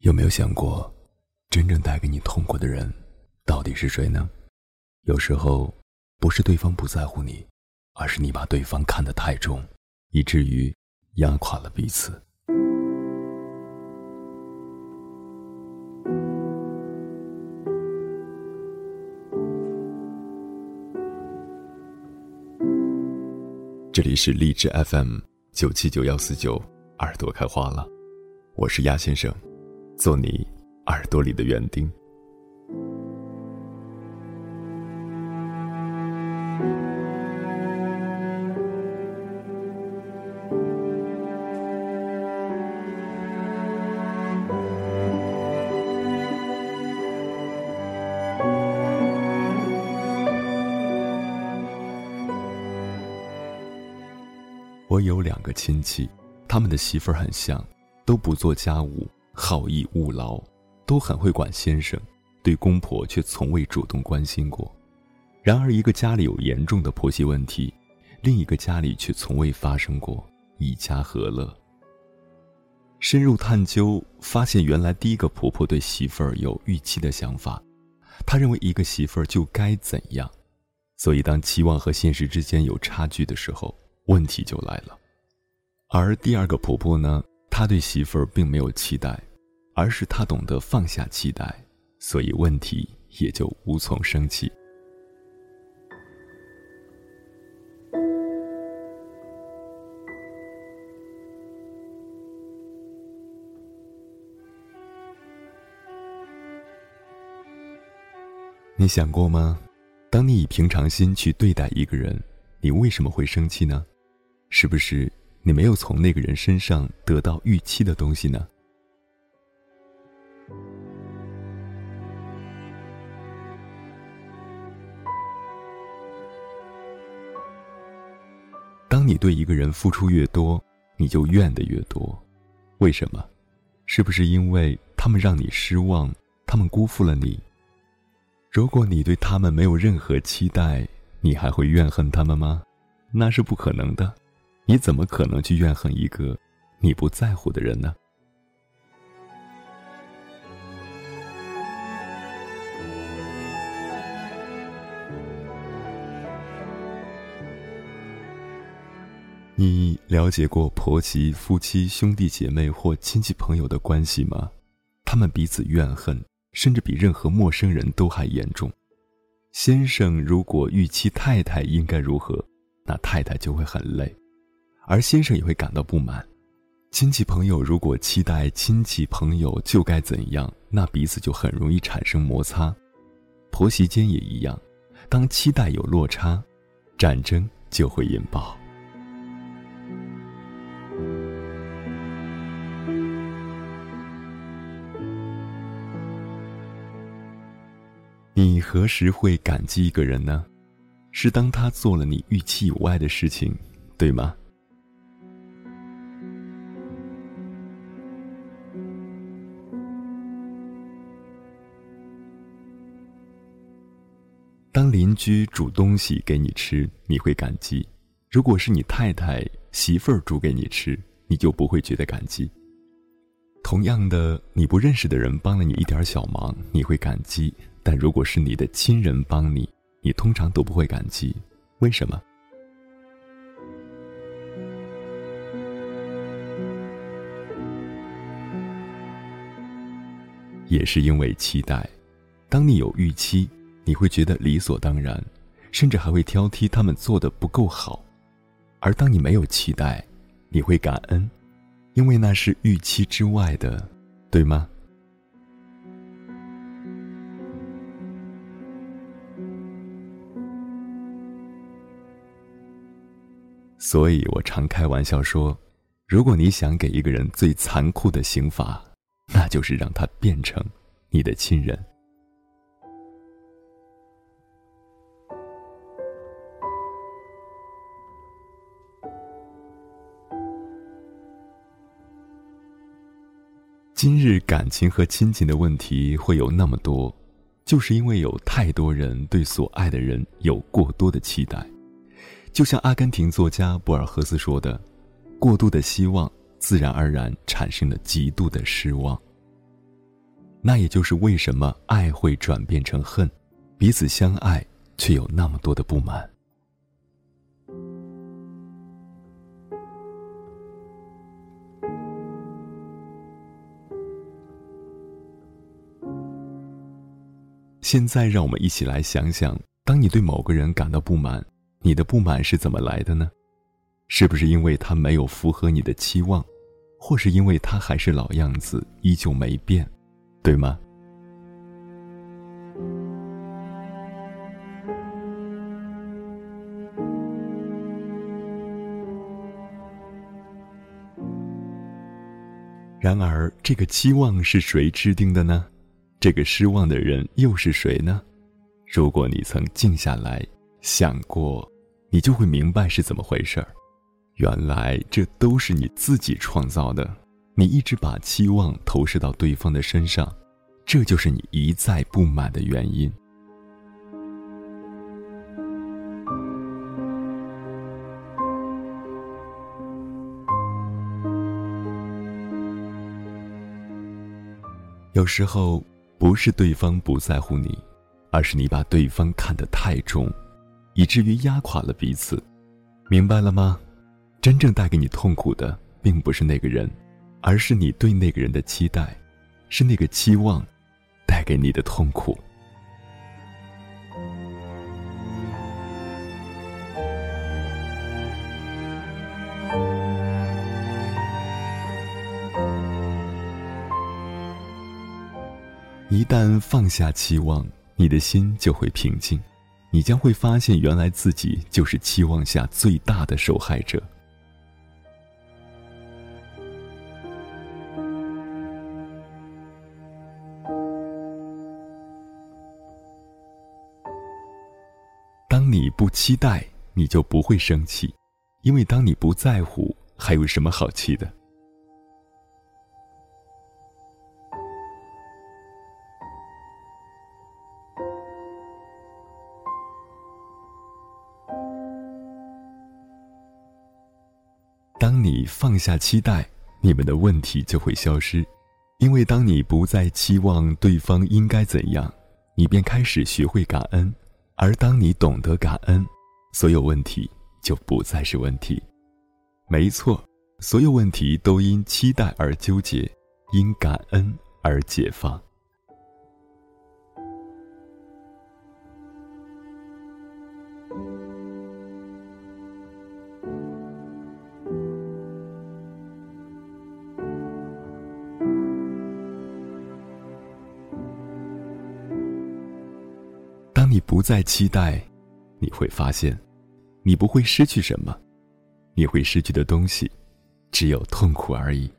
有没有想过，真正带给你痛苦的人，到底是谁呢？有时候，不是对方不在乎你，而是你把对方看得太重，以至于压垮了彼此。这里是荔枝 FM 九七九幺四九，耳朵开花了，我是鸭先生，做你耳朵里的园丁。我有两个亲戚，他们的媳妇儿很像，都不做家务，好逸恶劳，都很会管先生，对公婆却从未主动关心过。然而，一个家里有严重的婆媳问题，另一个家里却从未发生过一家和乐。深入探究，发现原来第一个婆婆对媳妇儿有预期的想法，她认为一个媳妇儿就该怎样，所以当期望和现实之间有差距的时候。问题就来了，而第二个婆婆呢，她对媳妇儿并没有期待，而是他懂得放下期待，所以问题也就无从生起。你想过吗？当你以平常心去对待一个人，你为什么会生气呢？是不是你没有从那个人身上得到预期的东西呢？你对一个人付出越多，你就怨的越多。为什么？是不是因为他们让你失望，他们辜负了你？如果你对他们没有任何期待，你还会怨恨他们吗？那是不可能的。你怎么可能去怨恨一个你不在乎的人呢？你了解过婆媳、夫妻、兄弟姐妹或亲戚朋友的关系吗？他们彼此怨恨，甚至比任何陌生人都还严重。先生如果预期太太应该如何，那太太就会很累。而先生也会感到不满，亲戚朋友如果期待亲戚朋友就该怎样，那彼此就很容易产生摩擦。婆媳间也一样，当期待有落差，战争就会引爆。何时会感激一个人呢？是当他做了你预期以外的事情，对吗？当邻居煮东西给你吃，你会感激；如果是你太太媳妇儿煮给你吃，你就不会觉得感激。同样的，你不认识的人帮了你一点小忙，你会感激；但如果是你的亲人帮你，你通常都不会感激。为什么？也是因为期待。当你有预期。你会觉得理所当然，甚至还会挑剔他们做的不够好；而当你没有期待，你会感恩，因为那是预期之外的，对吗？所以我常开玩笑说，如果你想给一个人最残酷的刑罚，那就是让他变成你的亲人。今日感情和亲情的问题会有那么多，就是因为有太多人对所爱的人有过多的期待。就像阿根廷作家博尔赫斯说的：“过度的希望，自然而然产生了极度的失望。”那也就是为什么爱会转变成恨，彼此相爱却有那么多的不满。现在，让我们一起来想想：当你对某个人感到不满，你的不满是怎么来的呢？是不是因为他没有符合你的期望，或是因为他还是老样子，依旧没变，对吗？然而，这个期望是谁制定的呢？这个失望的人又是谁呢？如果你曾静下来想过，你就会明白是怎么回事儿。原来这都是你自己创造的。你一直把期望投射到对方的身上，这就是你一再不满的原因。有时候。不是对方不在乎你，而是你把对方看得太重，以至于压垮了彼此。明白了吗？真正带给你痛苦的，并不是那个人，而是你对那个人的期待，是那个期望带给你的痛苦。一旦放下期望，你的心就会平静，你将会发现，原来自己就是期望下最大的受害者。当你不期待，你就不会生气，因为当你不在乎，还有什么好气的？当你放下期待，你们的问题就会消失，因为当你不再期望对方应该怎样，你便开始学会感恩，而当你懂得感恩，所有问题就不再是问题。没错，所有问题都因期待而纠结，因感恩而解放。不再期待，你会发现，你不会失去什么，你会失去的东西，只有痛苦而已。